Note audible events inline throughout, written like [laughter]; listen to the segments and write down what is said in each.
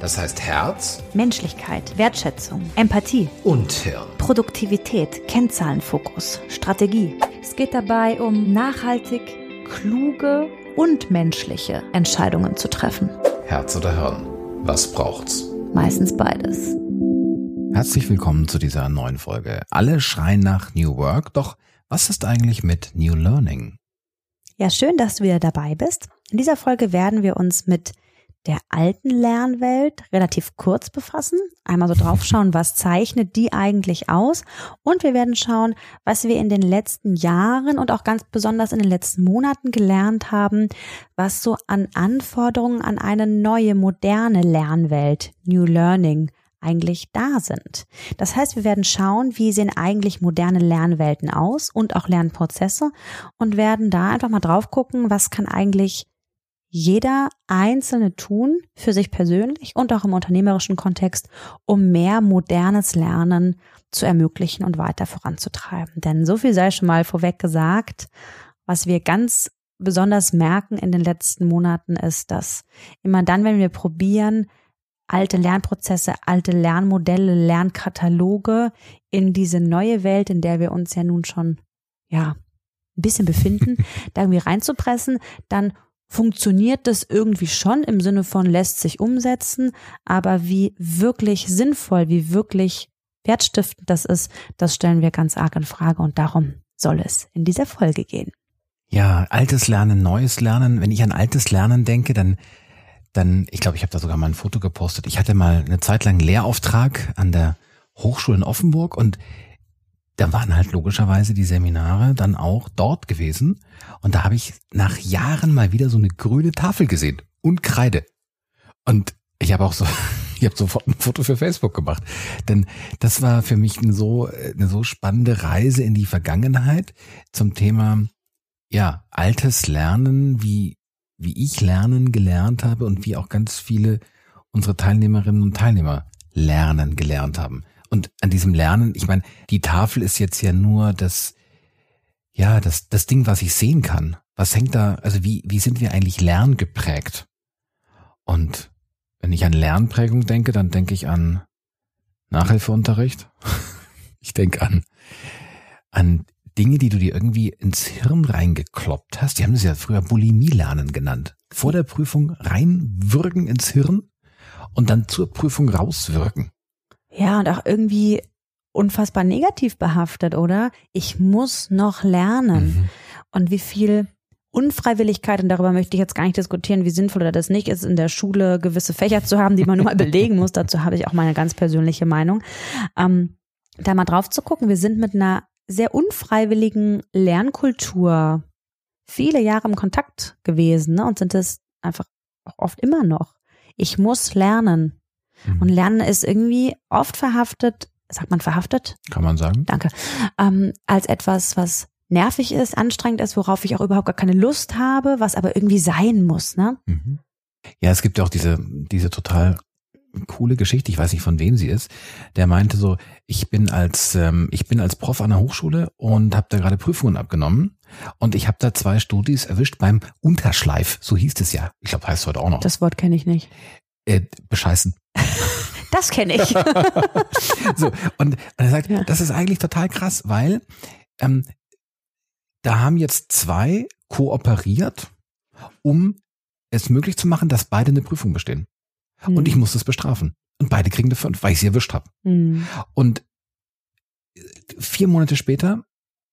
Das heißt Herz Menschlichkeit, Wertschätzung, Empathie, und Hirn. Produktivität, Kennzahlenfokus, Strategie. Es geht dabei um nachhaltig, kluge und menschliche Entscheidungen zu treffen. Herz oder Hirn. Was braucht's? Meistens beides. Herzlich willkommen zu dieser neuen Folge. Alle schreien nach New Work, doch was ist eigentlich mit New Learning? Ja, schön, dass du wieder dabei bist. In dieser Folge werden wir uns mit der alten Lernwelt relativ kurz befassen. Einmal so draufschauen, was zeichnet die eigentlich aus? Und wir werden schauen, was wir in den letzten Jahren und auch ganz besonders in den letzten Monaten gelernt haben, was so an Anforderungen an eine neue, moderne Lernwelt, New Learning, eigentlich da sind. Das heißt, wir werden schauen, wie sehen eigentlich moderne Lernwelten aus und auch Lernprozesse und werden da einfach mal drauf gucken, was kann eigentlich jeder Einzelne tun für sich persönlich und auch im unternehmerischen Kontext, um mehr modernes Lernen zu ermöglichen und weiter voranzutreiben. Denn so viel sei schon mal vorweg gesagt, was wir ganz besonders merken in den letzten Monaten ist, dass immer dann, wenn wir probieren, alte Lernprozesse, alte Lernmodelle, Lernkataloge in diese neue Welt, in der wir uns ja nun schon, ja, ein bisschen befinden, [laughs] da irgendwie reinzupressen, dann funktioniert das irgendwie schon im Sinne von lässt sich umsetzen, aber wie wirklich sinnvoll, wie wirklich wertstiftend das ist, das stellen wir ganz arg in Frage und darum soll es in dieser Folge gehen. Ja, altes Lernen, neues Lernen. Wenn ich an altes Lernen denke, dann, dann, ich glaube, ich habe da sogar mal ein Foto gepostet. Ich hatte mal eine Zeit lang Lehrauftrag an der Hochschule in Offenburg und da waren halt logischerweise die Seminare dann auch dort gewesen. Und da habe ich nach Jahren mal wieder so eine grüne Tafel gesehen und Kreide. Und ich habe auch so, [laughs] ich habe sofort ein Foto für Facebook gemacht. Denn das war für mich eine so, eine so spannende Reise in die Vergangenheit zum Thema, ja, altes Lernen, wie, wie ich lernen gelernt habe und wie auch ganz viele unsere Teilnehmerinnen und Teilnehmer lernen gelernt haben. Und an diesem Lernen, ich meine, die Tafel ist jetzt ja nur das, ja, das, das Ding, was ich sehen kann. Was hängt da, also wie, wie sind wir eigentlich lerngeprägt? Und wenn ich an Lernprägung denke, dann denke ich an Nachhilfeunterricht. [laughs] Ich denke an, an Dinge, die du dir irgendwie ins Hirn reingekloppt hast. Die haben das ja früher Bulimie-Lernen genannt. Vor der Prüfung reinwürgen ins Hirn und dann zur Prüfung rauswirken. Ja, und auch irgendwie unfassbar negativ behaftet, oder? Ich muss noch lernen. Mhm. Und wie viel Unfreiwilligkeit, und darüber möchte ich jetzt gar nicht diskutieren, wie sinnvoll oder das nicht ist, in der Schule gewisse Fächer zu haben, die man nur mal [laughs] belegen muss. Dazu habe ich auch meine ganz persönliche Meinung. Ähm, da mal drauf zu gucken, wir sind mit einer sehr unfreiwilligen Lernkultur viele Jahre im Kontakt gewesen ne, und sind es einfach auch oft immer noch. Ich muss lernen. Mhm. Und Lernen ist irgendwie oft verhaftet, sagt man verhaftet? Kann man sagen? Danke. Ähm, als etwas, was nervig ist, anstrengend ist, worauf ich auch überhaupt gar keine Lust habe, was aber irgendwie sein muss, ne? Mhm. Ja, es gibt ja auch diese, diese total coole Geschichte, ich weiß nicht von wem sie ist, der meinte so, ich bin als, ähm, ich bin als Prof an der Hochschule und habe da gerade Prüfungen abgenommen und ich habe da zwei Studis erwischt beim Unterschleif, so hieß es ja. Ich glaube, heißt heute auch noch. Das Wort kenne ich nicht. Äh, bescheißen. [laughs] Das kenne ich. [laughs] so, und, und er sagt, Ja. das ist eigentlich total krass, weil ähm, da haben jetzt zwei kooperiert, um es möglich zu machen, dass beide eine Prüfung bestehen. Und ich muss das bestrafen. Und beide kriegen eine 5, weil ich sie erwischt habe. Hm. Und vier Monate später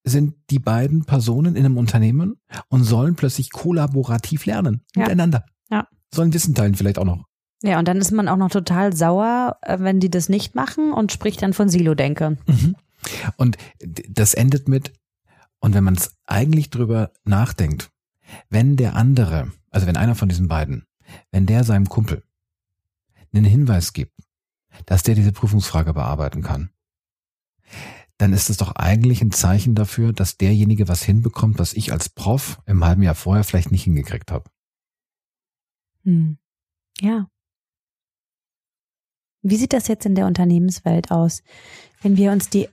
sind die beiden Personen in einem Unternehmen und sollen plötzlich kollaborativ lernen Ja. miteinander. Ja. Sollen Wissen teilen vielleicht auch noch. Ja, und dann ist man auch noch total sauer, äh, wenn die das nicht machen und spricht dann von Silo-Denke. Mhm. Und das endet mit, und wenn man es eigentlich drüber nachdenkt, wenn der andere, also wenn einer von diesen beiden, wenn der seinem Kumpel einen Hinweis gibt, dass der diese Prüfungsfrage bearbeiten kann, dann ist es doch eigentlich ein Zeichen dafür, dass derjenige was hinbekommt, was ich als Prof im halben Jahr vorher vielleicht nicht hingekriegt habe. Hm. Ja. Wie sieht das jetzt in der Unternehmenswelt aus? Wenn wir uns die,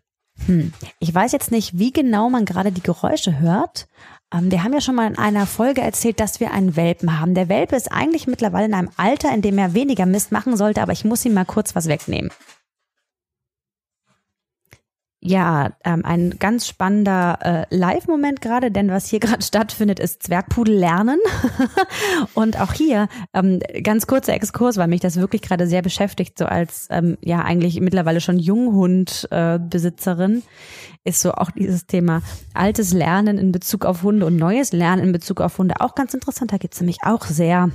hm, ich weiß jetzt nicht, wie genau man gerade die Geräusche hört. Ähm, wir haben ja schon mal in einer Folge erzählt, dass wir einen Welpen haben. Der Welpe ist eigentlich mittlerweile in einem Alter, in dem er weniger Mist machen sollte, aber ich muss ihm mal kurz was wegnehmen. Ja, ähm, ein ganz spannender äh, Live-Moment gerade, denn was hier [laughs] gerade stattfindet, ist Zwergpudel lernen. [laughs] und auch hier ähm, ganz kurzer Exkurs, weil mich das wirklich gerade sehr beschäftigt, so als ähm, ja eigentlich mittlerweile schon Junghund-Besitzerin, äh, ist so auch dieses Thema altes Lernen in Bezug auf Hunde und neues Lernen in Bezug auf Hunde auch ganz interessant. Da gibt's nämlich auch sehr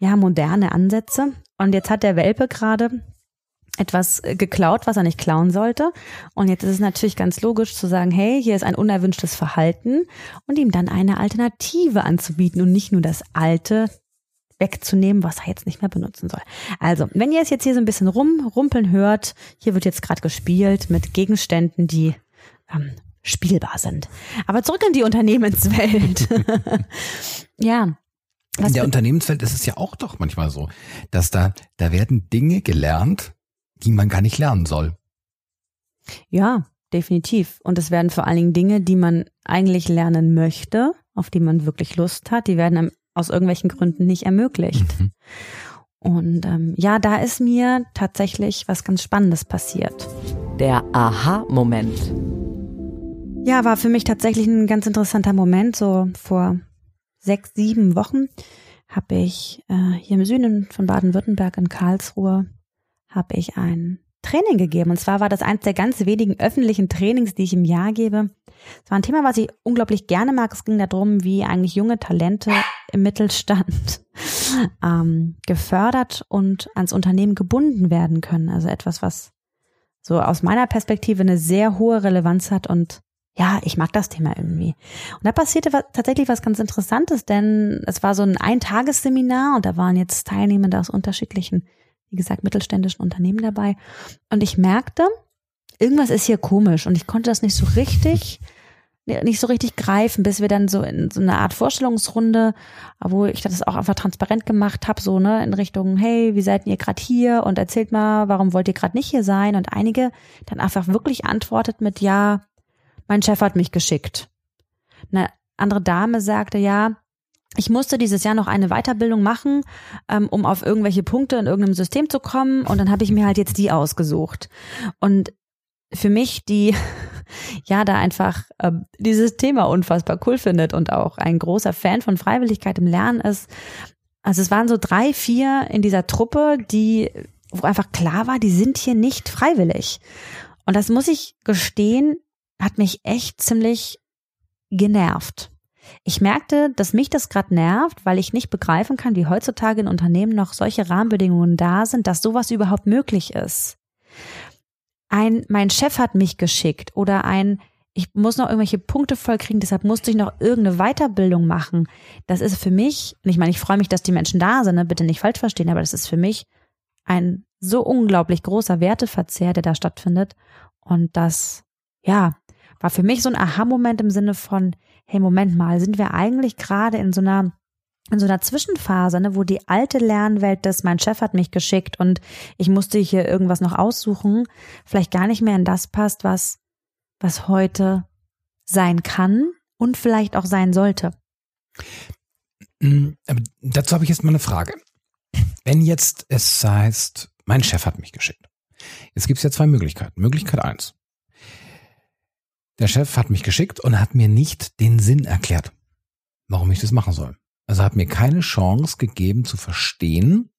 ja moderne Ansätze. Und jetzt hat der Welpe gerade etwas äh, geklaut, was er nicht klauen sollte. Und jetzt ist es natürlich ganz logisch zu sagen, hey, hier ist ein unerwünschtes Verhalten und ihm dann eine Alternative anzubieten und nicht nur das alte wegzunehmen, was er jetzt nicht mehr benutzen soll. Also, wenn ihr es jetzt hier so ein bisschen rumrumpeln hört, hier wird jetzt gerade gespielt mit Gegenständen, die ähm, spielbar sind. Aber zurück in die Unternehmenswelt. [laughs] ja. Was in der Unternehmenswelt ist es ja auch doch manchmal so, dass da, da werden Dinge gelernt, die man gar nicht lernen soll. Ja, definitiv. Und es werden vor allen Dingen Dinge, die man eigentlich lernen möchte, auf die man wirklich Lust hat, die werden aus irgendwelchen Gründen nicht ermöglicht. Mhm. Und ähm, ja, da ist mir tatsächlich was ganz Spannendes passiert. Der Aha-Moment. Ja, war für mich tatsächlich ein ganz interessanter Moment. So vor sechs, sieben Wochen habe ich äh, hier im Süden von Baden-Württemberg in Karlsruhe habe ich ein Training gegeben. Und zwar war das eins der ganz wenigen öffentlichen Trainings, die ich im Jahr gebe. Es war ein Thema, was ich unglaublich gerne mag. Es ging darum, wie eigentlich junge Talente im Mittelstand [laughs] ähm, gefördert und ans Unternehmen gebunden werden können. Also etwas, was so aus meiner Perspektive eine sehr hohe Relevanz hat und ja, ich mag das Thema irgendwie. Und da passierte was, tatsächlich was ganz Interessantes, denn es war so ein Eintagesseminar und da waren jetzt Teilnehmende aus unterschiedlichen wie gesagt, mittelständischen Unternehmen dabei. Und ich merkte, irgendwas ist hier komisch und ich konnte das nicht so richtig, nicht so richtig greifen, bis wir dann so in so eine Art Vorstellungsrunde, wo ich das auch einfach transparent gemacht habe, so ne in Richtung, hey, wie seid ihr gerade hier und erzählt mal, warum wollt ihr gerade nicht hier sein? Und einige dann einfach wirklich antwortet mit, ja, mein Chef hat mich geschickt. Eine andere Dame sagte, ja, ich musste dieses Jahr noch eine Weiterbildung machen, ähm, um auf irgendwelche Punkte in irgendeinem System zu kommen. Und dann habe ich mir halt jetzt die ausgesucht. Und für mich, die [laughs] ja da einfach äh, dieses Thema unfassbar cool findet und auch ein großer Fan von Freiwilligkeit im Lernen ist. Also es waren so drei, vier in dieser Truppe, die, wo einfach klar war, die sind hier nicht freiwillig. Und das muss ich gestehen, hat mich echt ziemlich genervt. Ich merkte, dass mich das gerade nervt, weil ich nicht begreifen kann, wie heutzutage in Unternehmen noch solche Rahmenbedingungen da sind, dass sowas überhaupt möglich ist. Ein, mein Chef hat mich geschickt oder ein, ich muss noch irgendwelche Punkte vollkriegen, deshalb musste ich noch irgendeine Weiterbildung machen. Das ist für mich, ich meine, ich freue mich, dass die Menschen da sind, ne? bitte nicht falsch verstehen, aber das ist für mich ein so unglaublich großer Werteverzehr, der da stattfindet. Und das, ja, war für mich so ein Aha-Moment im Sinne von, hey, Moment mal, sind wir eigentlich gerade in so einer in so einer Zwischenphase, ne, wo die alte Lernwelt des, mein Chef hat mich geschickt und ich musste hier irgendwas noch aussuchen, vielleicht gar nicht mehr in das passt, was, was heute sein kann und vielleicht auch sein sollte. Mm, aber dazu habe ich jetzt mal eine Frage. Wenn jetzt es heißt, mein Chef hat mich geschickt. Jetzt gibt es ja zwei Möglichkeiten. Möglichkeit eins. Der Chef hat mich geschickt und hat mir nicht den Sinn erklärt, warum ich das machen soll. Also hat mir keine Chance gegeben zu verstehen,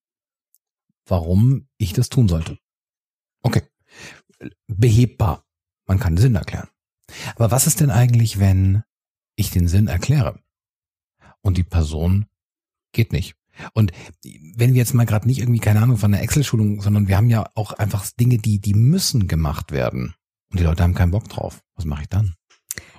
warum ich das tun sollte. Okay. Behebbar. Man kann den Sinn erklären. Aber was ist denn eigentlich, wenn ich den Sinn erkläre und die Person geht nicht? Und wenn wir jetzt mal gerade nicht irgendwie, keine Ahnung, von der Excel-Schulung, sondern wir haben ja auch einfach Dinge, die, die müssen gemacht werden. Und die Leute haben keinen Bock drauf. Was mache ich dann?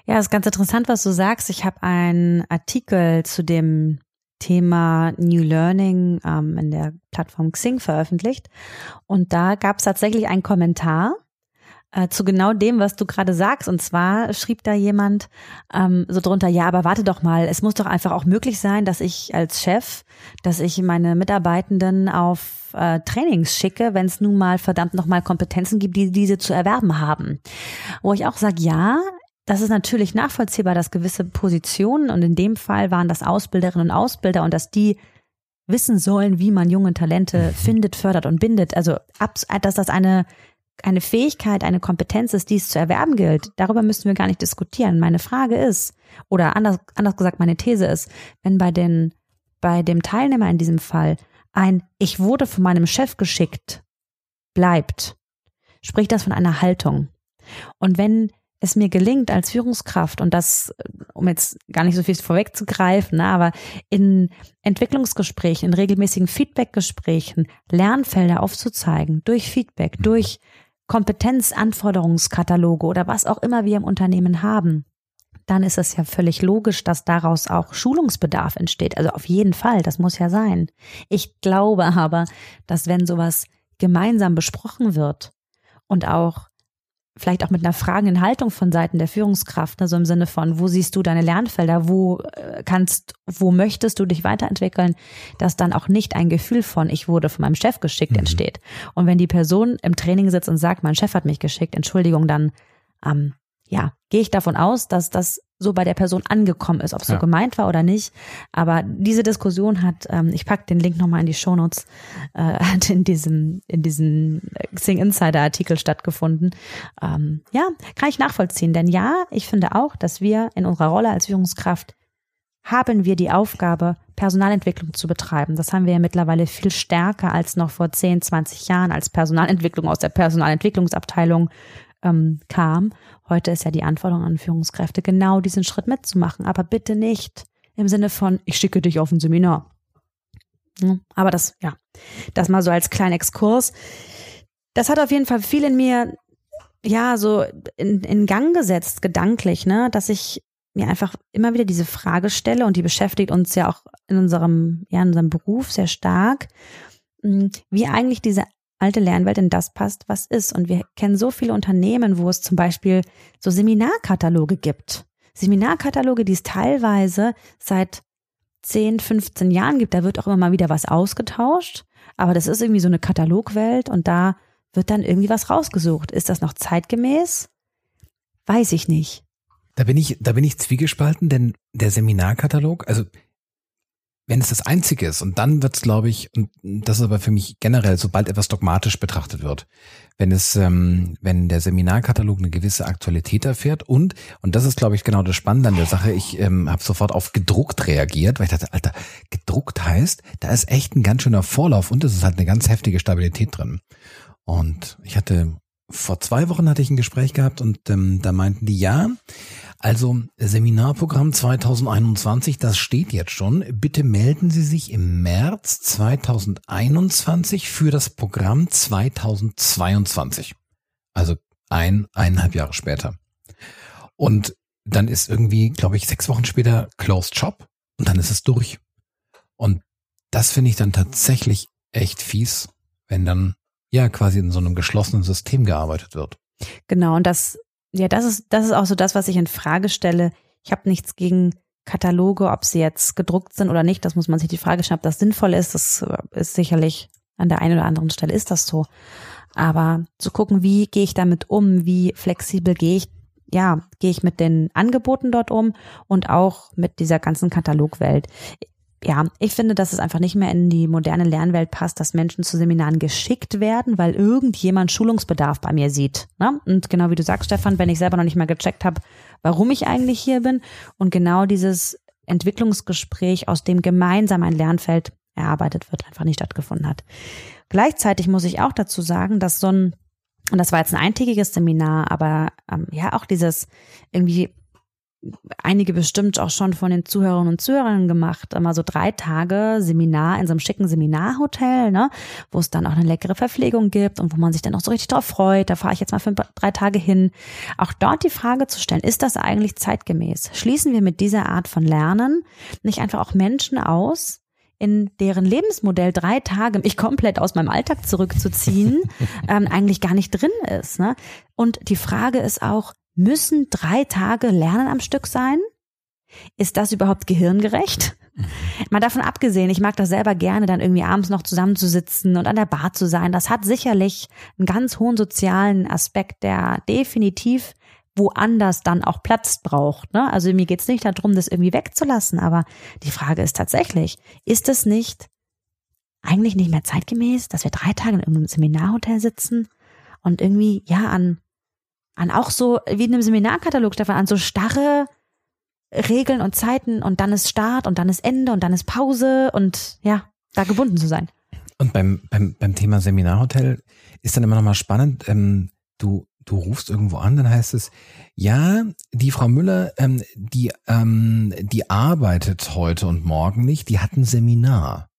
Ja, ist ganz interessant, was du sagst. Ich habe einen Artikel zu dem Thema New Learning ähm, in der Plattform Xing veröffentlicht. Und da gab es tatsächlich einen Kommentar äh, zu genau dem, was du gerade sagst. Und zwar schrieb da jemand ähm, so drunter, ja, aber warte doch mal, es muss doch einfach auch möglich sein, dass ich als Chef, dass ich meine Mitarbeitenden auf äh, Trainings schicke, wenn es nun mal verdammt nochmal Kompetenzen gibt, die diese zu erwerben haben. Wo ich auch sage, ja, das ist natürlich nachvollziehbar, dass gewisse Positionen, und in dem Fall waren das Ausbilderinnen und Ausbilder, und dass die wissen sollen, wie man junge Talente findet, fördert und bindet. Also, dass das eine eine Fähigkeit, eine Kompetenz ist, die es zu erwerben gilt, darüber müssen wir gar nicht diskutieren. Meine Frage ist, oder anders, anders gesagt, meine These ist, wenn bei den, bei dem Teilnehmer in diesem Fall ein Ich wurde von meinem Chef geschickt bleibt, spricht das von einer Haltung. Und wenn es mir gelingt als Führungskraft und das, um jetzt gar nicht so viel vorwegzugreifen, ne, aber in Entwicklungsgesprächen, in regelmäßigen Feedbackgesprächen Lernfelder aufzuzeigen, durch Feedback, durch Kompetenzanforderungskataloge oder was auch immer wir im Unternehmen haben, dann ist es ja völlig logisch, dass daraus auch Schulungsbedarf entsteht. Also auf jeden Fall, das muss ja sein. Ich glaube aber, dass wenn sowas gemeinsam besprochen wird und auch vielleicht auch mit einer fragenden Haltung von Seiten der Führungskraft, also im Sinne von, wo siehst du deine Lernfelder, wo äh, kannst, wo möchtest du dich weiterentwickeln, dass dann auch nicht ein Gefühl von, ich wurde von meinem Chef geschickt mhm. entsteht. Und wenn die Person im Training sitzt und sagt, mein Chef hat mich geschickt, Entschuldigung, dann ähm, ja, gehe ich davon aus, dass das so bei der Person angekommen ist, ob es ja. so gemeint war oder nicht. Aber diese Diskussion hat, ähm, ich pack den Link nochmal in die Shownotes, äh, [laughs] hat in diesem, in diesem Xing Insider Artikel stattgefunden. Ähm, ja, kann ich nachvollziehen. Denn ja, ich finde auch, dass wir in unserer Rolle als Führungskraft haben wir die Aufgabe, Personalentwicklung zu betreiben. Das haben wir ja mittlerweile viel stärker als noch vor 10, 20 Jahren, als Personalentwicklung aus der Personalentwicklungsabteilung ähm, kam. Heute ist ja die Anforderung an Führungskräfte, genau diesen Schritt mitzumachen. Aber bitte nicht im Sinne von, ich schicke dich auf ein Seminar. Aber das, ja, das mal so als kleinen Exkurs. Das hat auf jeden Fall viel in mir, ja, so in, in Gang gesetzt, gedanklich, ne, dass ich mir einfach immer wieder diese Frage stelle und die beschäftigt uns ja auch in unserem, ja, in unserem Beruf sehr stark, hm, wie eigentlich diese alte Lernwelt in das passt, was ist. Und wir kennen so viele Unternehmen, wo es zum Beispiel so Seminarkataloge gibt. Seminarkataloge, die es teilweise seit 10, 15 Jahren gibt. Da wird auch immer mal wieder was ausgetauscht. Aber das ist irgendwie so eine Katalogwelt und da wird dann irgendwie was rausgesucht. Ist das noch zeitgemäß? Weiß ich nicht. Da bin ich, da bin ich zwiegespalten, denn der Seminarkatalog, also wenn es das Einzige ist, und dann wird es, glaube ich, und das ist aber für mich generell, sobald etwas dogmatisch betrachtet wird, wenn es, ähm, wenn der Seminarkatalog eine gewisse Aktualität erfährt und, und das ist, glaube ich, genau das Spannende an der Sache, ich ähm, habe sofort auf gedruckt reagiert, weil ich dachte, Alter, gedruckt heißt, da ist echt ein ganz schöner Vorlauf und es ist halt eine ganz heftige Stabilität drin. Und ich hatte vor zwei Wochen hatte ich ein Gespräch gehabt und ähm, da meinten die, ja, also Seminarprogramm 2021, das steht jetzt schon. Bitte melden Sie sich im März 2021 für das Programm 2022. Also ein, eineinhalb Jahre später. Und dann ist irgendwie, glaube ich, sechs Wochen später Closed Shop und dann ist es durch. Und das finde ich dann tatsächlich echt fies, wenn dann ja quasi in so einem geschlossenen System gearbeitet wird. Genau, und das ja, das ist, das ist auch so das, was ich in Frage stelle. Ich habe nichts gegen Kataloge, ob sie jetzt gedruckt sind oder nicht. Das muss man sich die Frage stellen, ob das sinnvoll ist. Das ist sicherlich an der einen oder anderen Stelle ist das so. Aber zu gucken, wie gehe ich damit um, wie flexibel gehe ich, ja, gehe ich mit den Angeboten dort um und auch mit dieser ganzen Katalogwelt ja, ich finde, dass es einfach nicht mehr in die moderne Lernwelt passt, dass Menschen zu Seminaren geschickt werden, weil irgendjemand Schulungsbedarf bei mir sieht. Ne? Und genau wie du sagst, Stefan, wenn ich selber noch nicht mal gecheckt habe, warum ich eigentlich hier bin und genau dieses Entwicklungsgespräch, aus dem gemeinsam ein Lernfeld erarbeitet wird, einfach nicht stattgefunden hat. Gleichzeitig muss ich auch dazu sagen, dass so ein, und das war jetzt ein eintägiges Seminar, aber ähm, ja, auch dieses irgendwie einige bestimmt auch schon von den Zuhörerinnen und Zuhörern gemacht, immer so drei Tage Seminar in so einem schicken Seminarhotel, ne, wo es dann auch eine leckere Verpflegung gibt und wo man sich dann auch so richtig drauf freut. Da fahre ich jetzt mal für drei Tage hin. Auch dort die Frage zu stellen, ist das eigentlich zeitgemäß? Schließen wir mit dieser Art von Lernen nicht einfach auch Menschen aus, in deren Lebensmodell drei Tage mich komplett aus meinem Alltag zurückzuziehen, [laughs] ähm, eigentlich gar nicht drin ist. Ne? Und die Frage ist auch, müssen drei Tage Lernen am Stück sein? Ist das überhaupt gehirngerecht? [laughs] Mal davon abgesehen, ich mag das selber gerne, dann irgendwie abends noch zusammenzusitzen und an der Bar zu sein. Das hat sicherlich einen ganz hohen sozialen Aspekt, der definitiv woanders dann auch Platz braucht. Ne? Also mir geht's nicht darum, das irgendwie wegzulassen, aber die Frage ist tatsächlich, ist es nicht eigentlich nicht mehr zeitgemäß, dass wir drei Tage in irgendeinem Seminarhotel sitzen und irgendwie, ja, an, an auch so, wie in einem Seminarkatalog, Stefan, an so starre Regeln und Zeiten und dann ist Start und dann ist Ende und dann ist Pause und ja, da gebunden zu sein. Und beim, beim, beim Thema Seminarhotel ist dann immer nochmal spannend, ähm, du, du rufst irgendwo an, dann heißt es, ja, die Frau Müller, ähm, die, ähm, die arbeitet heute und morgen nicht, die hat ein Seminar.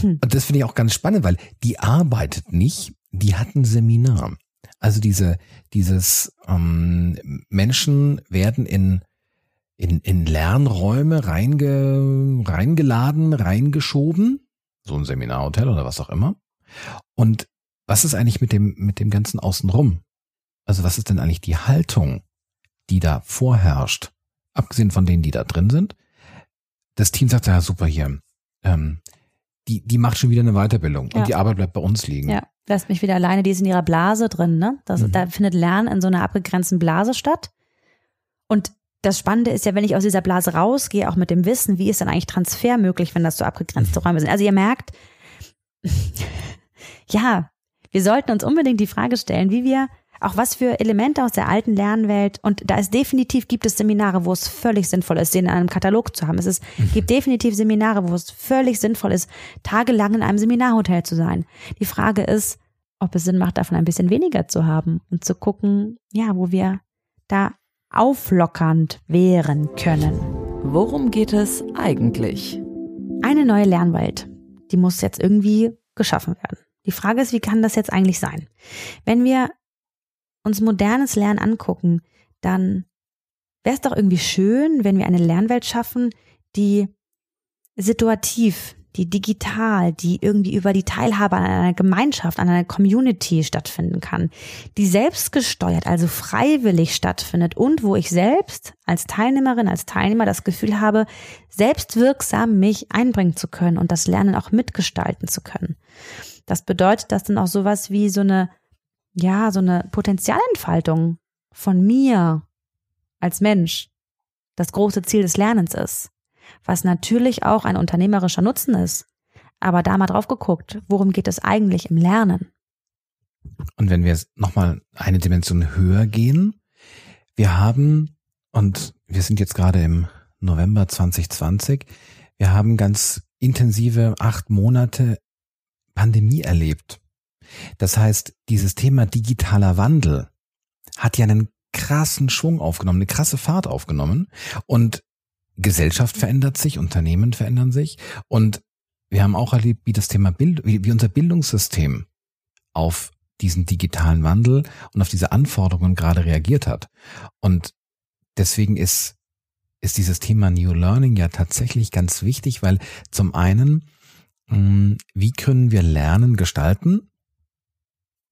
Hm. Und das finde ich auch ganz spannend, weil die arbeitet nicht, die hat ein Seminar. Also diese, dieses ähm, Menschen werden in in, in Lernräume reinge, reingeladen, reingeschoben, so ein Seminarhotel oder was auch immer. Und was ist eigentlich mit dem, mit dem Ganzen außenrum? Also was ist denn eigentlich die Haltung, die da vorherrscht? Abgesehen von denen, die da drin sind. Das Team sagt, ja super hier, ähm, die, die macht schon wieder eine Weiterbildung ja. und die Arbeit bleibt bei uns liegen. Ja, lasst mich wieder alleine, die ist in ihrer Blase drin, ne? Das, mhm. Da findet Lernen in so einer abgegrenzten Blase statt. Und das Spannende ist ja, wenn ich aus dieser Blase rausgehe, auch mit dem Wissen, wie ist dann eigentlich Transfer möglich, wenn das so abgegrenzte Räume sind. Also ihr merkt, [laughs] ja, wir sollten uns unbedingt die Frage stellen, wie wir auch was für Elemente aus der alten Lernwelt und da ist definitiv gibt es Seminare, wo es völlig sinnvoll ist, den in einem Katalog zu haben. Es ist, mhm. gibt definitiv Seminare, wo es völlig sinnvoll ist, tagelang in einem Seminarhotel zu sein. Die Frage ist, ob es Sinn macht, davon ein bisschen weniger zu haben und zu gucken, ja, wo wir da auflockernd wehren können. Worum geht es eigentlich? Eine neue Lernwelt, die muss jetzt irgendwie geschaffen werden. Die Frage ist, wie kann das jetzt eigentlich sein? Wenn wir uns modernes Lernen angucken, dann wäre es doch irgendwie schön, wenn wir eine Lernwelt schaffen, die situativ die digital, die irgendwie über die Teilhabe an einer Gemeinschaft, an einer Community stattfinden kann, die selbstgesteuert, also freiwillig stattfindet und wo ich selbst als Teilnehmerin, als Teilnehmer das Gefühl habe, selbstwirksam mich einbringen zu können und das Lernen auch mitgestalten zu können. Das bedeutet, dass dann auch sowas wie so eine, ja, so eine Potenzialentfaltung von mir als Mensch das große Ziel des Lernens ist was natürlich auch ein unternehmerischer Nutzen ist. Aber da mal drauf geguckt, worum geht es eigentlich im Lernen? Und wenn wir nochmal eine Dimension höher gehen, wir haben, und wir sind jetzt gerade im November 2020, wir haben ganz intensive acht Monate Pandemie erlebt. Das heißt, dieses Thema digitaler Wandel hat ja einen krassen Schwung aufgenommen, eine krasse Fahrt aufgenommen. Und Gesellschaft verändert sich, Unternehmen verändern sich und wir haben auch erlebt, wie das Thema Bild, wie, unser Bildungssystem auf diesen digitalen Wandel und auf diese Anforderungen gerade reagiert hat. Und deswegen ist, ist dieses Thema New Learning ja tatsächlich ganz wichtig, weil zum einen, hm, wie können wir Lernen gestalten?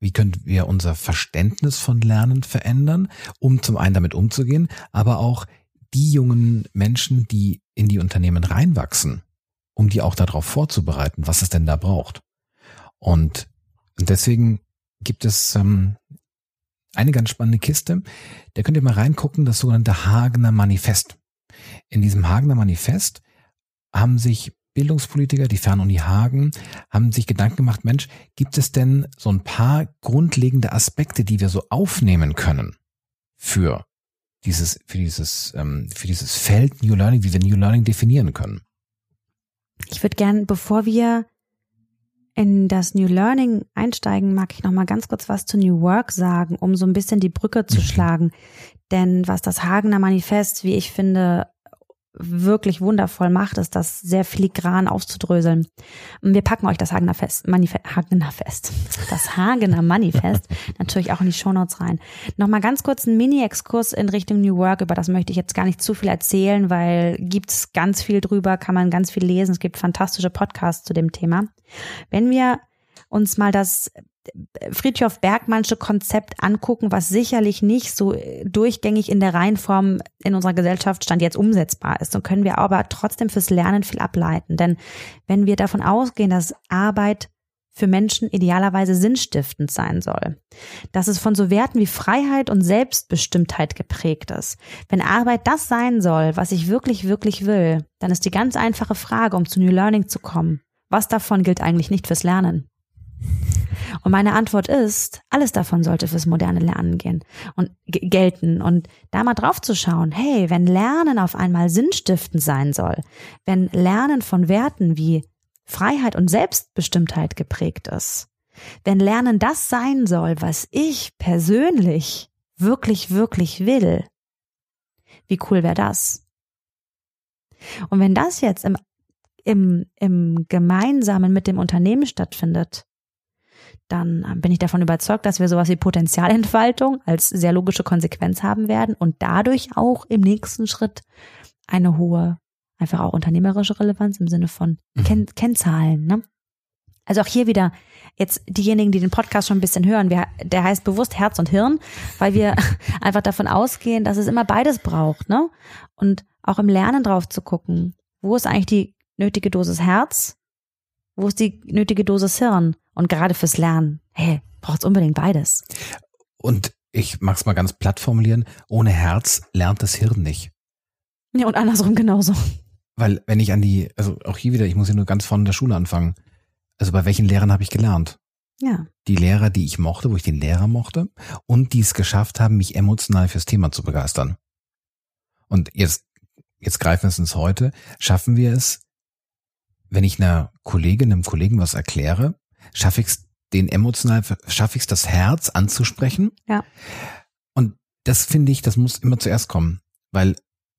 Wie können wir unser Verständnis von Lernen verändern, um zum einen damit umzugehen, aber auch die jungen Menschen, die in die Unternehmen reinwachsen, um die auch darauf vorzubereiten, was es denn da braucht. Und deswegen gibt es ähm, eine ganz spannende Kiste. Da könnt ihr mal reingucken, das sogenannte Hagener Manifest. In diesem Hagener Manifest haben sich Bildungspolitiker, die Fernuni Hagen, haben sich Gedanken gemacht, Mensch, gibt es denn so ein paar grundlegende Aspekte, die wir so aufnehmen können für dieses, für dieses, ähm, für dieses Feld New Learning, wie wir New Learning definieren können. Ich würde gern, bevor wir in das New Learning einsteigen, mag ich noch mal ganz kurz was zu New Work sagen, um so ein bisschen die Brücke zu mhm. schlagen. Denn was das Hagener Manifest, wie ich finde, wirklich wundervoll macht, ist das sehr filigran aufzudröseln. Und wir packen euch das Hagener Fest, Manifest, Hagener Fest, das Hagener Manifest [laughs] natürlich auch in die Shownotes rein. Nochmal ganz kurz ein Mini-Exkurs in Richtung New Work, über das möchte ich jetzt gar nicht zu viel erzählen, weil gibt's ganz viel drüber, kann man ganz viel lesen, es gibt fantastische Podcasts zu dem Thema. Wenn wir uns mal das Friedhof Bergmannsche Konzept angucken, was sicherlich nicht so durchgängig in der Reihenform in unserer Gesellschaft stand jetzt umsetzbar ist. Und können wir aber trotzdem fürs Lernen viel ableiten. Denn wenn wir davon ausgehen, dass Arbeit für Menschen idealerweise sinnstiftend sein soll. Dass es von so Werten wie Freiheit und Selbstbestimmtheit geprägt ist. Wenn Arbeit das sein soll, was ich wirklich, wirklich will, dann ist die ganz einfache Frage, um zu New Learning zu kommen. Was davon gilt eigentlich nicht fürs Lernen? Und meine Antwort ist, alles davon sollte fürs moderne Lernen gehen und gelten. Und da mal drauf zu schauen, hey, wenn Lernen auf einmal sinnstiftend sein soll, wenn Lernen von Werten wie Freiheit und Selbstbestimmtheit geprägt ist, wenn Lernen das sein soll, was ich persönlich wirklich, wirklich will, wie cool wäre das? Und wenn das jetzt im, im, im Gemeinsamen mit dem Unternehmen stattfindet, dann äh, bin ich davon überzeugt, dass wir sowas wie Potenzialentfaltung als sehr logische Konsequenz haben werden und dadurch auch im nächsten Schritt eine hohe, einfach auch unternehmerische Relevanz im Sinne von mhm. Ken Kennzahlen. Ne? Also auch hier wieder jetzt diejenigen, die den Podcast schon ein bisschen hören, wir, der heißt bewusst Herz und Hirn, weil wir [laughs] einfach davon ausgehen, dass es immer beides braucht, ne? Und auch im Lernen drauf zu gucken, wo ist eigentlich die nötige Dosis Herz, wo ist die nötige Dosis Hirn? Und gerade fürs Lernen, hey, braucht's unbedingt beides. Und ich mag's mal ganz platt formulieren, ohne Herz lernt das Hirn nicht. Ja, und andersrum genauso. Weil wenn ich an die, also auch hier wieder, ich muss ja nur ganz vorne der Schule anfangen. Also bei welchen Lehrern habe ich gelernt? Ja. Die Lehrer, die ich mochte, wo ich den Lehrer mochte und die es geschafft haben, mich emotional fürs Thema zu begeistern. Und jetzt, jetzt greifen wir es ins Heute, schaffen wir es, wenn ich einer Kollegin, einem Kollegen was erkläre, schaffe ich es den emotional, schaffe ich es das Herz anzusprechen. Ja. Und das finde ich, das muss immer zuerst kommen, weil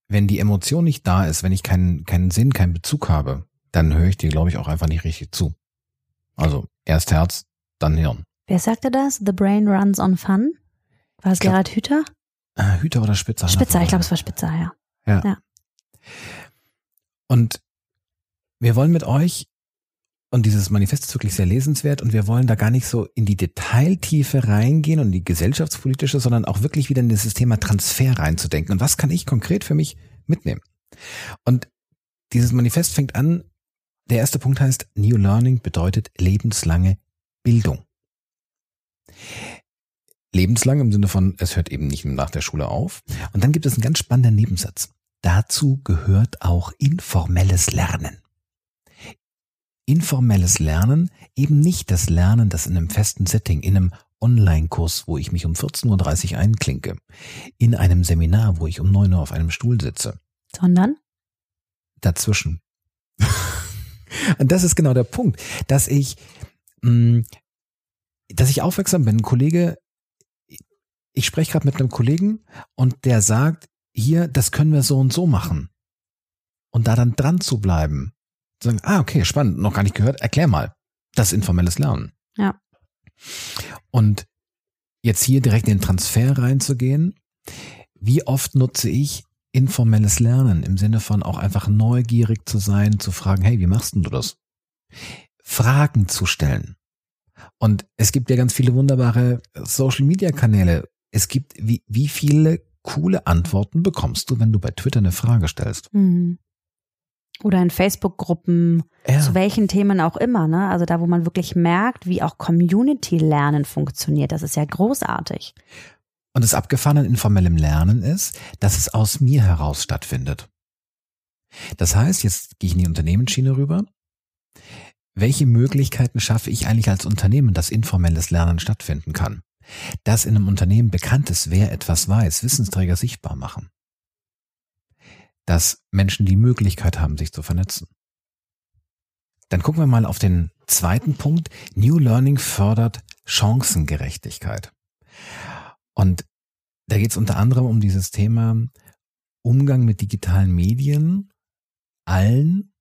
wenn die Emotion nicht da ist, wenn ich keinen keinen Sinn, keinen Bezug habe, dann höre ich dir, glaube ich, auch einfach nicht richtig zu. Also erst Herz, dann Hirn. Wer sagte das? The brain runs on fun? War es Gerhard Hüther? Äh, Hüther oder Spitzer? Spitzer, ich glaube, es war Spitzer, ja. ja. Ja. Und wir wollen mit euch und dieses Manifest ist wirklich sehr lesenswert und wir wollen da gar nicht so in die Detailtiefe reingehen und die gesellschaftspolitische, sondern auch wirklich wieder in dieses Thema Transfer reinzudenken. Und was kann ich konkret für mich mitnehmen? Und dieses Manifest fängt an, der erste Punkt heißt, New Learning bedeutet lebenslange Bildung. Lebenslang im Sinne von, es hört eben nicht nach der Schule auf. Und dann gibt es einen ganz spannenden Nebensatz. Dazu gehört auch informelles Lernen informelles Lernen eben nicht das Lernen, das in einem festen Setting, in einem Online-Kurs, wo ich mich um 14.30 Uhr einklinke, in einem Seminar, wo ich um 9 Uhr auf einem Stuhl sitze. Sondern? Dazwischen. [laughs] Und das ist genau der Punkt, dass ich, mh, mm, dass ich aufmerksam bin. Ein Kollege, ich spreche gerade mit einem Kollegen und der sagt, hier, das können wir so und so machen. Und da dann dran zu bleiben sagen, ah, okay, spannend, noch gar nicht gehört, erklär mal. Das informelles Lernen. Ja. Und jetzt hier direkt in den Transfer reinzugehen, wie oft nutze ich informelles Lernen im Sinne von auch einfach neugierig zu sein, zu fragen, hey, wie machst denn du das? Fragen zu stellen. Und es gibt ja ganz viele wunderbare Social Media Kanäle. Es gibt, wie, wie viele coole Antworten bekommst du, wenn du bei Twitter eine Frage stellst? Mhm. Oder in Facebook-Gruppen, ja. zu welchen Themen auch immer, ne? Also da, wo man wirklich merkt, wie auch Community-Lernen funktioniert. Das ist ja großartig. Und das Abgefahrene an informellem Lernen ist, dass es aus mir heraus stattfindet. Das heißt, jetzt gehe ich in die Unternehmensschiene rüber. Welche Möglichkeiten schaffe ich eigentlich als Unternehmen, dass informelles Lernen stattfinden kann? Dass in einem Unternehmen bekannt ist, wer etwas weiß, Wissensträger sichtbar machen dass Menschen die Möglichkeit haben, sich zu vernetzen. Dann gucken wir mal auf den zweiten Punkt. New Learning fördert Chancengerechtigkeit. Und da geht es unter anderem um dieses Thema, Umgang mit digitalen Medien allen,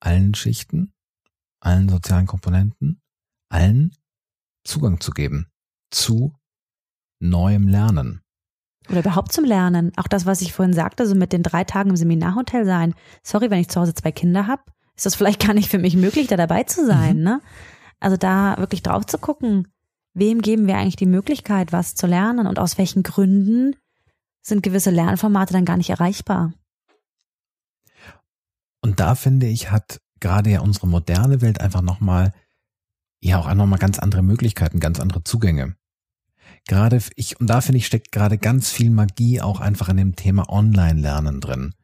allen Schichten, allen sozialen Komponenten, allen Zugang zu geben zu neuem Lernen. Oder überhaupt zum Lernen. Auch das, was ich vorhin sagte, so mit den drei Tagen im Seminarhotel sein. Sorry, wenn ich zu Hause zwei Kinder habe, ist das vielleicht [laughs] gar nicht für mich möglich, da dabei zu sein. Mhm. Ne? Also da wirklich drauf zu gucken, wem geben wir eigentlich die Möglichkeit, was zu lernen und aus welchen Gründen sind gewisse Lernformate dann gar nicht erreichbar. Und da finde ich, hat gerade ja unsere moderne Welt einfach nochmal, ja auch einfach mal ganz andere Möglichkeiten, ganz andere Zugänge. Gerade ich, und da finde ich, steckt gerade ganz viel Magie auch einfach in dem Thema Online-Lernen drin.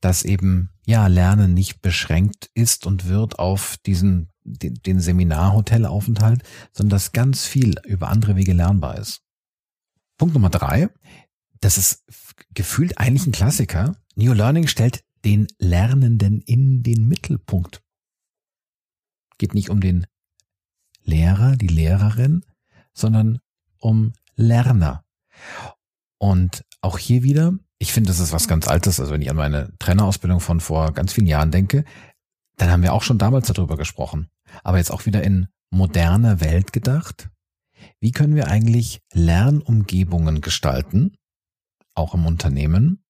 Dass eben, ja, Lernen nicht beschränkt ist und wird auf diesen, den, den Seminarhotelaufenthalt, sondern dass ganz viel über andere Wege lernbar ist. Punkt Nummer drei. Das ist gefühlt eigentlich ein Klassiker. New Learning stellt den Lernenden in den Mittelpunkt. Geht nicht um den Lehrer, die Lehrerin, sondern um Lerner. Und auch hier wieder, ich finde, das ist was ganz Altes. Also wenn ich an meine Trainerausbildung von vor ganz vielen Jahren denke, dann haben wir auch schon damals darüber gesprochen. Aber jetzt auch wieder in moderner Welt gedacht. Wie können wir eigentlich Lernumgebungen gestalten, auch im Unternehmen,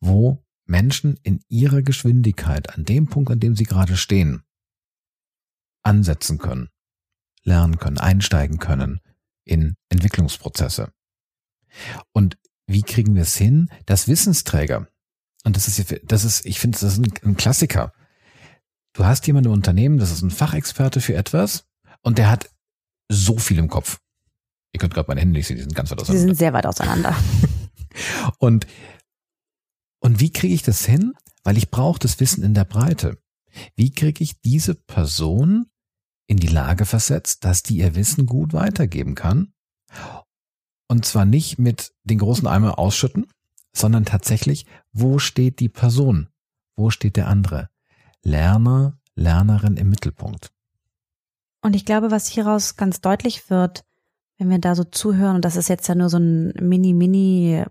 wo Menschen in ihrer Geschwindigkeit an dem Punkt, an dem sie gerade stehen, ansetzen können, lernen können, einsteigen können, in Entwicklungsprozesse. Und wie kriegen wir es hin, dass Wissensträger, und das ist, das ist, ich finde, das ist ein, ein Klassiker. Du hast jemanden im Unternehmen, das ist ein Fachexperte für etwas und der hat so viel im Kopf. Ihr könnt gerade meine Hände nicht sehen, die sind ganz weit auseinander. Sie sind sehr weit auseinander. [laughs] und, und wie kriege ich das hin? Weil ich brauche das Wissen in der Breite. Wie kriege ich diese Person in die Lage versetzt, dass die ihr Wissen gut weitergeben kann. Und zwar nicht mit den großen Eimer ausschütten, sondern tatsächlich, wo steht die Person? Wo steht der andere? Lerner, Lernerin im Mittelpunkt. Und ich glaube, was hieraus ganz deutlich wird, wenn wir da so zuhören, und das ist jetzt ja nur so ein Mini-Mini-Zip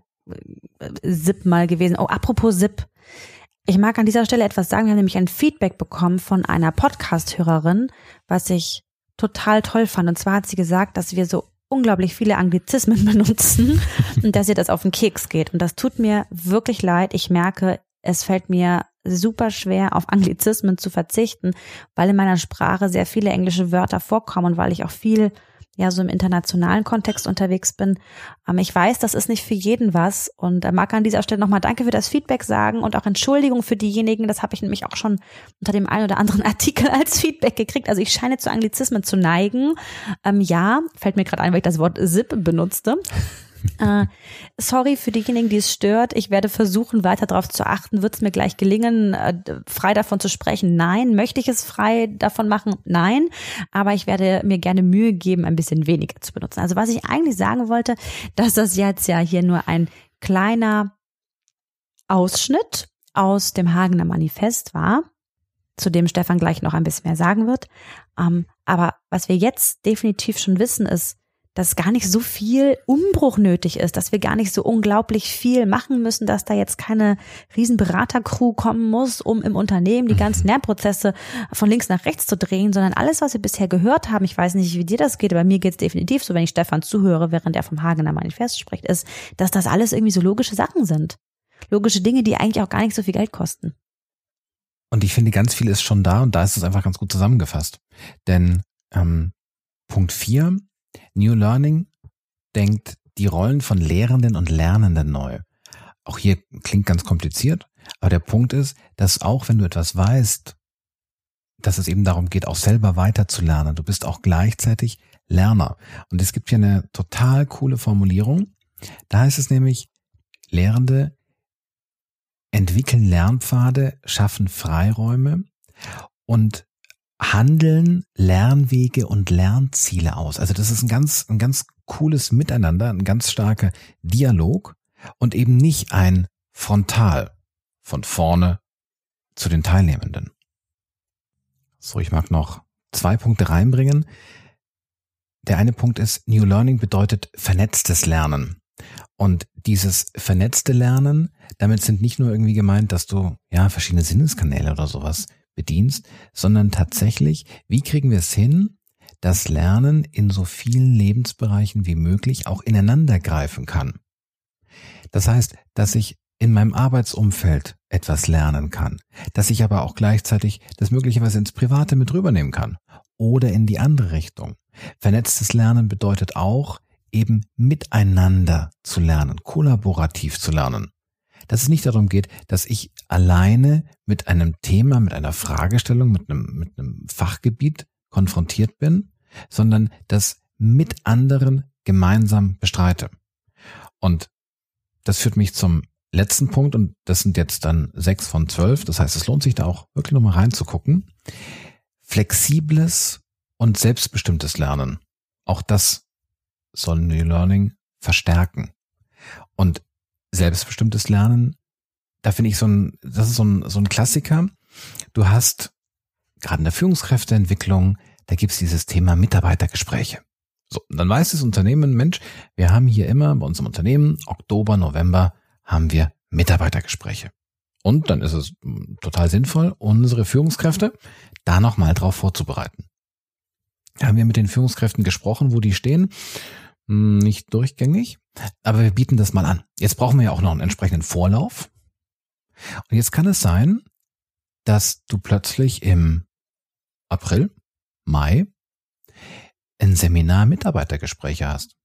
äh, mal gewesen. Oh, apropos Zip. Ich mag an dieser Stelle etwas sagen. Wir haben nämlich ein Feedback bekommen von einer Podcast-Hörerin, was ich total toll fand. Und zwar hat sie gesagt, dass wir so unglaublich viele Anglizismen [laughs] benutzen und dass ihr das auf den Keks geht. Und das tut mir wirklich leid. Ich merke, es fällt mir super schwer, auf Anglizismen zu verzichten, weil in meiner Sprache sehr viele englische Wörter vorkommen und weil ich auch viel ja so im internationalen Kontext unterwegs bin. Ähm, ich weiß, das ist nicht für jeden was und äh, mag an dieser Stelle nochmal Danke für das Feedback sagen und auch Entschuldigung für diejenigen. Das habe ich nämlich auch schon unter dem einen oder anderen [laughs] Artikel als Feedback gekriegt. Also ich scheine zu Anglizismen zu neigen. Ähm, ja, fällt mir gerade ein, weil ich das Wort SIP benutzte. Äh, sorry für diejenigen, die es stört. Ich werde versuchen, weiter darauf zu achten. Wird es mir gleich gelingen, äh, frei davon zu sprechen? Nein. Möchte ich es frei davon machen? Nein. Aber ich werde mir gerne Mühe geben, ein bisschen weniger zu benutzen. Also was ich eigentlich sagen wollte, dass das jetzt ja hier nur ein kleiner Ausschnitt aus dem Hagener Manifest war, zu dem Stefan gleich noch ein bisschen mehr sagen wird. Ähm, aber was wir jetzt definitiv schon wissen, ist, dass gar nicht so viel Umbruch nötig ist, dass wir gar nicht so unglaublich viel machen müssen, dass da jetzt keine riesen Beratercrew kommen muss, um im Unternehmen die mhm. ganzen Lernprozesse von links nach rechts zu drehen, sondern alles, was wir bisher gehört haben, ich weiß nicht, wie dir das geht, aber mir geht es definitiv so, wenn ich Stefan zuhöre, während er vom Hagener Manifest spricht, ist, dass das alles irgendwie so logische Sachen sind. Logische Dinge, die eigentlich auch gar nicht so viel Geld kosten. Und ich finde, ganz viel ist schon da und da ist es einfach ganz gut zusammengefasst. Denn ähm, Punkt vier New Learning denkt die Rollen von Lehrenden und Lernenden neu. Auch hier klingt ganz kompliziert, aber der Punkt ist, dass auch wenn du etwas weißt, dass es eben darum geht, auch selber weiterzulernen. Du bist auch gleichzeitig Lerner. Und es gibt hier eine total coole Formulierung. Da heißt es nämlich, Lehrende entwickeln Lernpfade, schaffen Freiräume und handeln Lernwege und Lernziele aus. Also das ist ein ganz, ein ganz cooles Miteinander, ein ganz starker Dialog und eben nicht ein Frontal von vorne zu den Teilnehmenden. So, ich mag noch zwei Punkte reinbringen. Der eine Punkt ist, New Learning bedeutet vernetztes Lernen. Und dieses vernetzte Lernen damit sind nicht nur irgendwie gemeint, dass du ja verschiedene Sinneskanäle oder sowas bedienst, sondern tatsächlich, wie kriegen wir es hin, dass Lernen in so vielen Lebensbereichen wie möglich auch ineinander greifen kann. Das heißt, dass ich in meinem Arbeitsumfeld etwas lernen kann, dass ich aber auch gleichzeitig das möglicherweise ins Private mit rübernehmen kann oder in die andere Richtung. Vernetztes Lernen bedeutet auch, eben miteinander zu lernen, kollaborativ zu lernen. Dass es nicht darum geht, dass ich alleine mit einem Thema, mit einer Fragestellung, mit einem, mit einem Fachgebiet konfrontiert bin, sondern das mit anderen gemeinsam bestreite. Und das führt mich zum letzten Punkt und das sind jetzt dann sechs von zwölf. Das heißt, es lohnt sich da auch wirklich nochmal reinzugucken. Flexibles und selbstbestimmtes Lernen. Auch das soll New Learning verstärken. Und selbstbestimmtes Lernen, da finde ich so ein, das ist so ein, so ein Klassiker. Du hast gerade in der Führungskräfteentwicklung, da gibt's dieses Thema Mitarbeitergespräche. So, dann weiß das Unternehmen, Mensch, wir haben hier immer bei unserem Unternehmen, Oktober, November, haben wir Mitarbeitergespräche. Und dann ist es hm, total sinnvoll, unsere Führungskräfte da nochmal drauf vorzubereiten. Haben wir mit den Führungskräften gesprochen, wo die stehen. Hm, nicht durchgängig, aber wir bieten das mal an. Jetzt brauchen wir ja auch noch einen entsprechenden Vorlauf. Und jetzt kann es sein, dass du plötzlich im April, Mai ein Seminar Mitarbeitergespräche hast.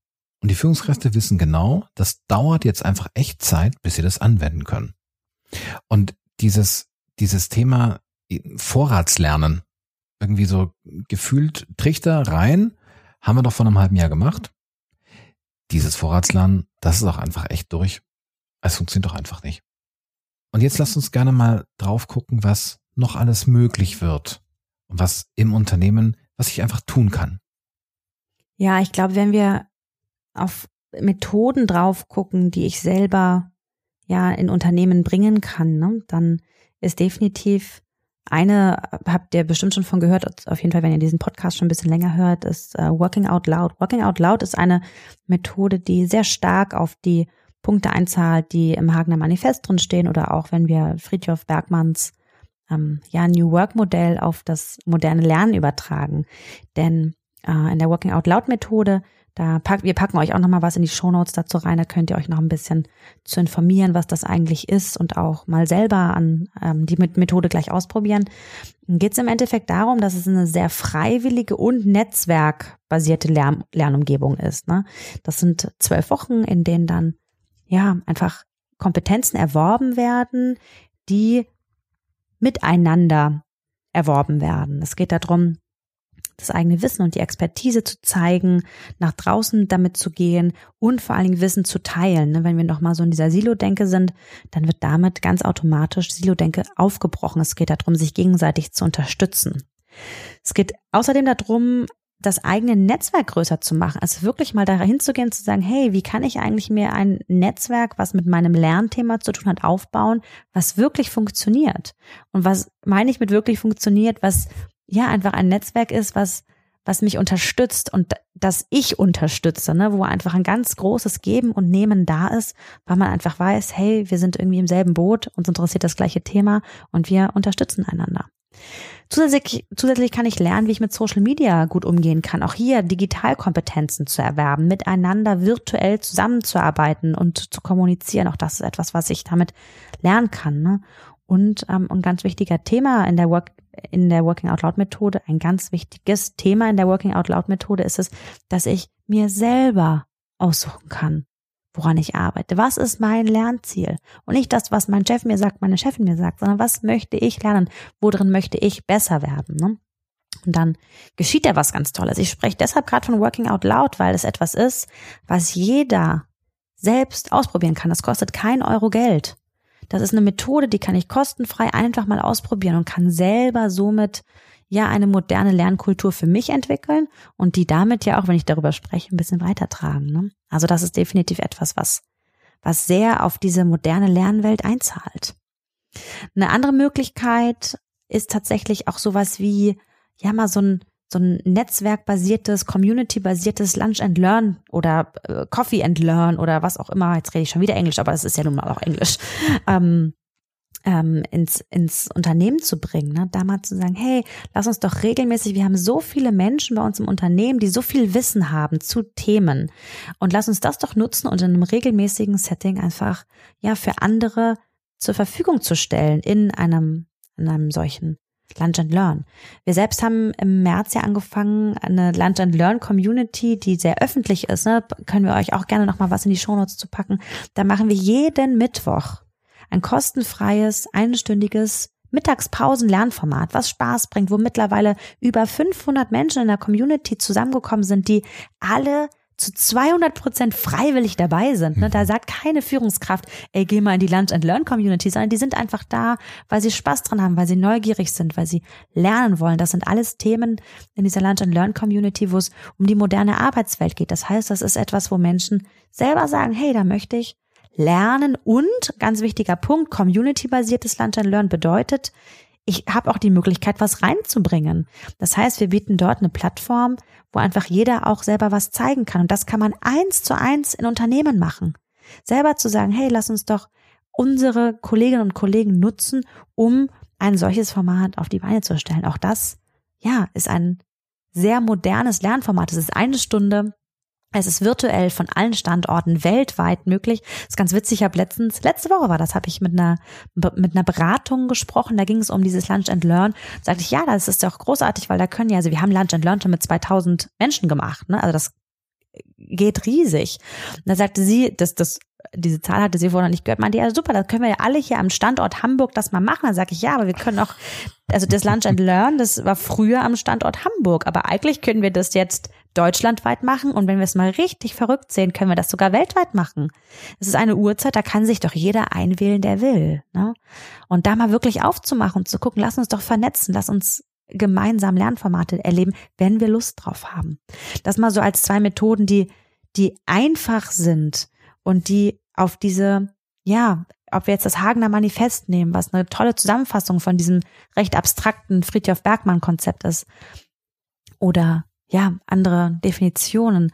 Und die Führungskräfte wissen genau, das dauert jetzt einfach echt Zeit, bis sie das anwenden können. Und dieses, dieses Thema Vorratslernen, irgendwie so gefühlt Trichter rein, haben wir doch vor einem halben Jahr gemacht. Dieses Vorratslernen, das ist auch einfach echt durch. Es funktioniert doch einfach nicht. Und jetzt lasst uns gerne mal drauf gucken, was noch alles möglich wird und was im Unternehmen, was ich einfach tun kann. Ja, ich glaube, wenn wir auf Methoden drauf gucken, die ich selber ja in Unternehmen bringen kann, ne, dann ist definitiv eine, habt ihr bestimmt schon von gehört, auf jeden Fall, wenn ihr diesen Podcast schon ein bisschen länger hört, ist uh, Working Out Loud. Working Out Loud ist eine Methode, die sehr stark auf die Punkte einzahlt, die im Hagener Manifest drin stehen oder auch wenn wir Friedhof Bergmanns ähm, ja, New Work Modell auf das moderne Lernen übertragen. Denn äh, in der Working Out Loud Methode da pack, wir packen euch auch nochmal was in die Shownotes dazu rein. Da könnt ihr euch noch ein bisschen zu informieren, was das eigentlich ist und auch mal selber an ähm, die Methode gleich ausprobieren. Geht es im Endeffekt darum, dass es eine sehr freiwillige und netzwerkbasierte Lern Lernumgebung ist. Ne? Das sind zwölf Wochen, in denen dann ja einfach Kompetenzen erworben werden, die miteinander erworben werden. Es geht darum, das eigene Wissen und die Expertise zu zeigen, nach draußen damit zu gehen und vor allen Dingen Wissen zu teilen. Ne, wenn wir nochmal so in dieser Silo-Denke sind, dann wird damit ganz automatisch Silo-Denke aufgebrochen. Es geht darum, sich gegenseitig zu unterstützen. Es geht außerdem darum, das eigene Netzwerk größer zu machen. Also wirklich mal dahin zu gehen, zu sagen, hey, wie kann ich eigentlich mir ein Netzwerk, was mit meinem Lernthema zu tun hat, aufbauen, was wirklich funktioniert? Und was meine ich mit wirklich funktioniert, was ja einfach ein Netzwerk ist, was was mich unterstützt und das ich unterstütze, ne, wo einfach ein ganz großes Geben und Nehmen da ist, weil man einfach weiß, hey, wir sind irgendwie im selben Boot, uns interessiert das gleiche Thema und wir unterstützen einander. Zusätzlich, zusätzlich kann ich lernen, wie ich mit Social Media gut umgehen kann. Auch hier Digitalkompetenzen zu erwerben, miteinander virtuell zusammenzuarbeiten und zu kommunizieren. Auch das ist etwas, was ich damit lernen kann. Ne? Und ähm, ein ganz wichtiger Thema in der Work in der Working Out Loud Methode, ein ganz wichtiges Thema in der Working Out Loud Methode ist es, dass ich mir selber aussuchen kann, woran ich arbeite. Was ist mein Lernziel? Und nicht das, was mein Chef mir sagt, meine Chefin mir sagt, sondern was möchte ich lernen? Worin möchte ich besser werden? Ne? Und dann geschieht da was ganz Tolles. Ich spreche deshalb gerade von Working Out Loud, weil es etwas ist, was jeder selbst ausprobieren kann. Das kostet kein Euro Geld. Das ist eine Methode, die kann ich kostenfrei einfach mal ausprobieren und kann selber somit ja eine moderne Lernkultur für mich entwickeln und die damit ja auch, wenn ich darüber spreche, ein bisschen weitertragen. Ne? Also das ist definitiv etwas, was, was sehr auf diese moderne Lernwelt einzahlt. Eine andere Möglichkeit ist tatsächlich auch sowas wie, ja, mal so ein, so ein netzwerkbasiertes, community-basiertes Lunch and Learn oder äh, Coffee and Learn oder was auch immer. Jetzt rede ich schon wieder Englisch, aber das ist ja nun mal auch Englisch. Ähm, ähm, ins, ins Unternehmen zu bringen, ne? da mal zu sagen, hey, lass uns doch regelmäßig, wir haben so viele Menschen bei uns im Unternehmen, die so viel Wissen haben zu Themen und lass uns das doch nutzen und in einem regelmäßigen Setting einfach, ja, für andere zur Verfügung zu stellen in einem, in einem solchen Lunch and Learn. Wir selbst haben im März ja angefangen, eine Lunch and Learn Community, die sehr öffentlich ist, ne? können wir euch auch gerne noch mal was in die Shownotes zu packen. Da machen wir jeden Mittwoch ein kostenfreies, einstündiges Mittagspausen-Lernformat, was Spaß bringt, wo mittlerweile über 500 Menschen in der Community zusammengekommen sind, die alle zu 200 Prozent freiwillig dabei sind. Ne? Da mhm. sagt keine Führungskraft, ey, geh mal in die Lunch and Learn Community, sondern die sind einfach da, weil sie Spaß dran haben, weil sie neugierig sind, weil sie lernen wollen. Das sind alles Themen in dieser Lunch and Learn Community, wo es um die moderne Arbeitswelt geht. Das heißt, das ist etwas, wo Menschen selber sagen, hey, da möchte ich lernen und ganz wichtiger Punkt, community-basiertes Lunch and Learn bedeutet, ich habe auch die Möglichkeit, was reinzubringen. Das heißt, wir bieten dort eine Plattform, wo einfach jeder auch selber was zeigen kann. Und das kann man eins zu eins in Unternehmen machen. Selber zu sagen, hey, lass uns doch unsere Kolleginnen und Kollegen nutzen, um ein solches Format auf die Beine zu stellen. Auch das, ja, ist ein sehr modernes Lernformat. Es ist eine Stunde es ist virtuell von allen Standorten weltweit möglich. Das ist ganz witzig. Ich habe letztens, letzte Woche war das, habe ich mit einer mit einer Beratung gesprochen. Da ging es um dieses Lunch and Learn. Da sagte ich, ja, das ist doch großartig, weil da können ja, also wir haben Lunch and Learn schon mit 2000 Menschen gemacht. Ne? Also das geht riesig. Und da sagte sie, dass das diese Zahl hatte sie vorher noch nicht gehört, meinte, ja super, da können wir ja alle hier am Standort Hamburg das mal machen. Dann sage ich, ja, aber wir können auch, also das Lunch and Learn, das war früher am Standort Hamburg, aber eigentlich können wir das jetzt deutschlandweit machen und wenn wir es mal richtig verrückt sehen, können wir das sogar weltweit machen. Es ist eine Uhrzeit, da kann sich doch jeder einwählen, der will. Ne? Und da mal wirklich aufzumachen und zu gucken, lass uns doch vernetzen, lass uns gemeinsam Lernformate erleben, wenn wir Lust drauf haben. Das mal so als zwei Methoden, die, die einfach sind und die auf diese, ja, ob wir jetzt das Hagener Manifest nehmen, was eine tolle Zusammenfassung von diesem recht abstrakten Friedhof Bergmann Konzept ist, oder ja, andere Definitionen.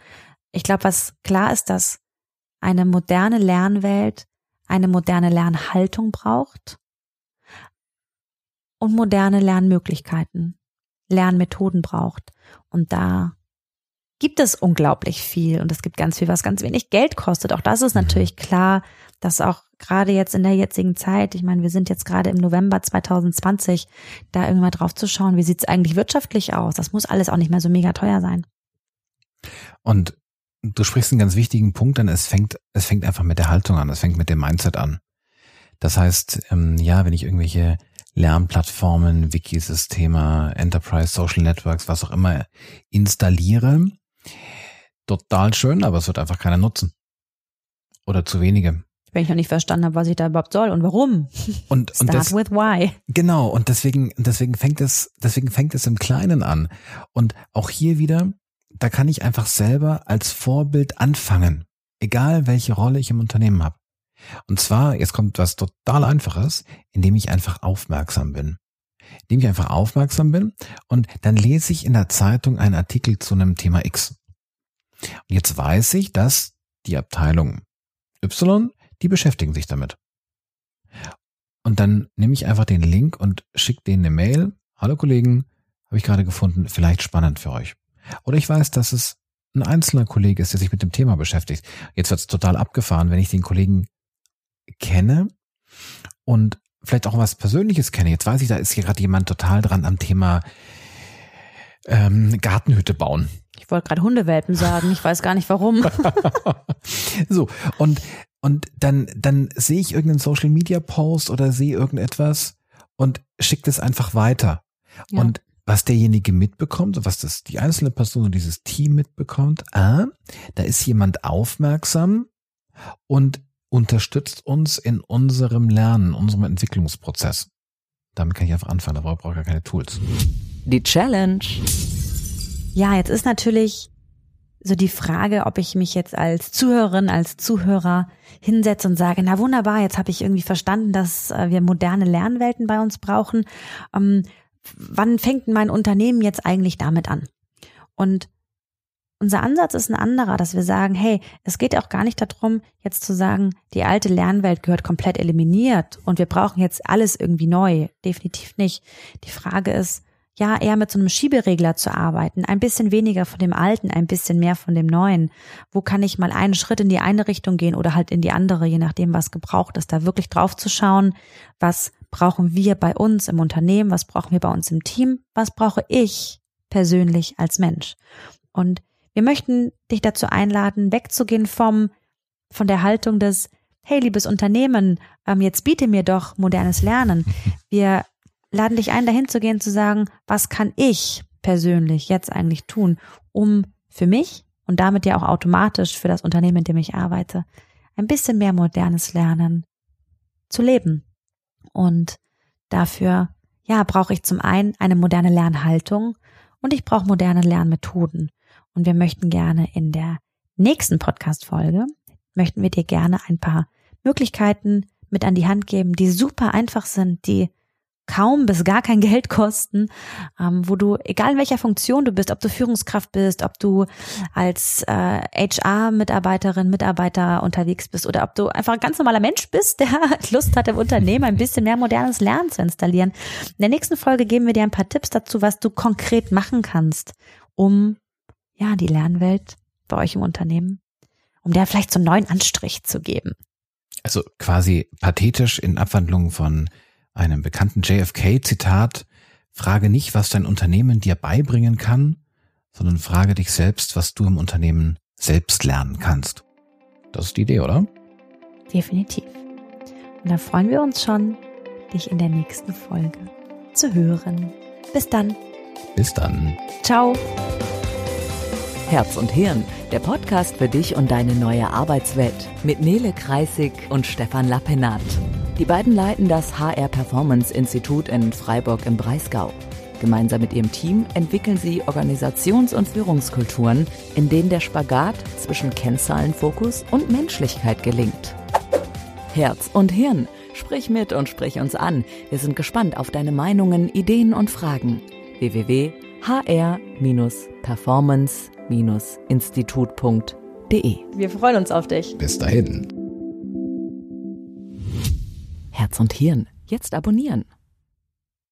Ich glaube, was klar ist, dass eine moderne Lernwelt eine moderne Lernhaltung braucht und moderne Lernmöglichkeiten, Lernmethoden braucht. Und da gibt es unglaublich viel und es gibt ganz viel, was ganz wenig Geld kostet. Auch das ist mhm. natürlich klar, dass auch gerade jetzt in der jetzigen Zeit, ich meine, wir sind jetzt gerade im November 2020, da irgendwann drauf zu schauen, wie sieht es eigentlich wirtschaftlich aus? Das muss alles auch nicht mehr so mega teuer sein. Und du sprichst einen ganz wichtigen Punkt an, es fängt, es fängt einfach mit der Haltung an, es fängt mit dem Mindset an. Das heißt, ähm, ja, wenn ich irgendwelche Lernplattformen, Wikisysteme, Enterprise Social Networks, was auch immer installiere, total schön, aber es wird einfach keiner nutzen. Oder zu wenige. Wenn ich noch nicht verstanden habe, was ich da überhaupt soll und warum. Und, Start und das, with why. Genau, und deswegen, deswegen fängt es, deswegen fängt es im Kleinen an. Und auch hier wieder, da kann ich einfach selber als Vorbild anfangen. Egal welche Rolle ich im Unternehmen habe. Und zwar, jetzt kommt was total Einfaches, indem ich einfach aufmerksam bin. Indem ich einfach aufmerksam bin und dann lese ich in der Zeitung einen Artikel zu einem Thema X. Und jetzt weiß ich, dass die Abteilung Y, die beschäftigen sich damit. Und dann nehme ich einfach den Link und schicke denen eine Mail. Hallo Kollegen, habe ich gerade gefunden, vielleicht spannend für euch. Oder ich weiß, dass es ein einzelner Kollege ist, der sich mit dem Thema beschäftigt. Jetzt wird es total abgefahren, wenn ich den Kollegen kenne und vielleicht auch was Persönliches kenne. Jetzt weiß ich, da ist hier gerade jemand total dran am Thema ähm, Gartenhütte bauen. Ich wollte gerade Hundewelpen sagen, ich weiß gar nicht warum. [laughs] so, und, und dann, dann sehe ich irgendeinen Social Media Post oder sehe irgendetwas und schickt es einfach weiter. Ja. Und was derjenige mitbekommt, was das die einzelne Person und dieses Team mitbekommt, ah, da ist jemand aufmerksam und unterstützt uns in unserem Lernen, unserem Entwicklungsprozess. Damit kann ich einfach anfangen, da brauche ich gar keine Tools. Die Challenge. Ja, jetzt ist natürlich so die Frage, ob ich mich jetzt als Zuhörerin, als Zuhörer hinsetze und sage, na wunderbar, jetzt habe ich irgendwie verstanden, dass äh, wir moderne Lernwelten bei uns brauchen. Ähm, wann fängt mein Unternehmen jetzt eigentlich damit an? Und unser Ansatz ist ein anderer, dass wir sagen, hey, es geht auch gar nicht darum, jetzt zu sagen, die alte Lernwelt gehört komplett eliminiert und wir brauchen jetzt alles irgendwie neu. Definitiv nicht. Die Frage ist, ja, eher mit so einem Schieberegler zu arbeiten, ein bisschen weniger von dem Alten, ein bisschen mehr von dem Neuen. Wo kann ich mal einen Schritt in die eine Richtung gehen oder halt in die andere, je nachdem, was gebraucht ist, da wirklich drauf zu schauen, was brauchen wir bei uns im Unternehmen, was brauchen wir bei uns im Team, was brauche ich persönlich als Mensch. Und wir möchten dich dazu einladen, wegzugehen vom, von der Haltung des, hey, liebes Unternehmen, ähm, jetzt biete mir doch modernes Lernen. Wir laden dich ein, dahin zu gehen, zu sagen, was kann ich persönlich jetzt eigentlich tun, um für mich und damit ja auch automatisch für das Unternehmen, in dem ich arbeite, ein bisschen mehr modernes Lernen zu leben. Und dafür, ja, brauche ich zum einen eine moderne Lernhaltung und ich brauche moderne Lernmethoden. Und wir möchten gerne in der nächsten Podcast-Folge, möchten wir dir gerne ein paar Möglichkeiten mit an die Hand geben, die super einfach sind, die kaum bis gar kein Geld kosten, ähm, wo du, egal in welcher Funktion du bist, ob du Führungskraft bist, ob du als äh, HR-Mitarbeiterin, Mitarbeiter unterwegs bist oder ob du einfach ein ganz normaler Mensch bist, [laughs] der Lust hat im Unternehmen ein bisschen mehr modernes Lernen zu installieren. In der nächsten Folge geben wir dir ein paar Tipps dazu, was du konkret machen kannst, um ja, die Lernwelt bei euch im Unternehmen, um der vielleicht so einen neuen Anstrich zu geben. Also quasi pathetisch in Abwandlung von einem bekannten JFK-Zitat, frage nicht, was dein Unternehmen dir beibringen kann, sondern frage dich selbst, was du im Unternehmen selbst lernen kannst. Das ist die Idee, oder? Definitiv. Und da freuen wir uns schon, dich in der nächsten Folge zu hören. Bis dann. Bis dann. Ciao. Herz und Hirn, der Podcast für dich und deine neue Arbeitswelt mit Nele Kreisig und Stefan Lappenat. Die beiden leiten das HR Performance Institut in Freiburg im Breisgau. Gemeinsam mit ihrem Team entwickeln sie Organisations- und Führungskulturen, in denen der Spagat zwischen Kennzahlenfokus und Menschlichkeit gelingt. Herz und Hirn, sprich mit und sprich uns an. Wir sind gespannt auf deine Meinungen, Ideen und Fragen. www.hr-performance.de institut.de. Wir freuen uns auf dich. Bis dahin. Herz und Hirn, jetzt abonnieren.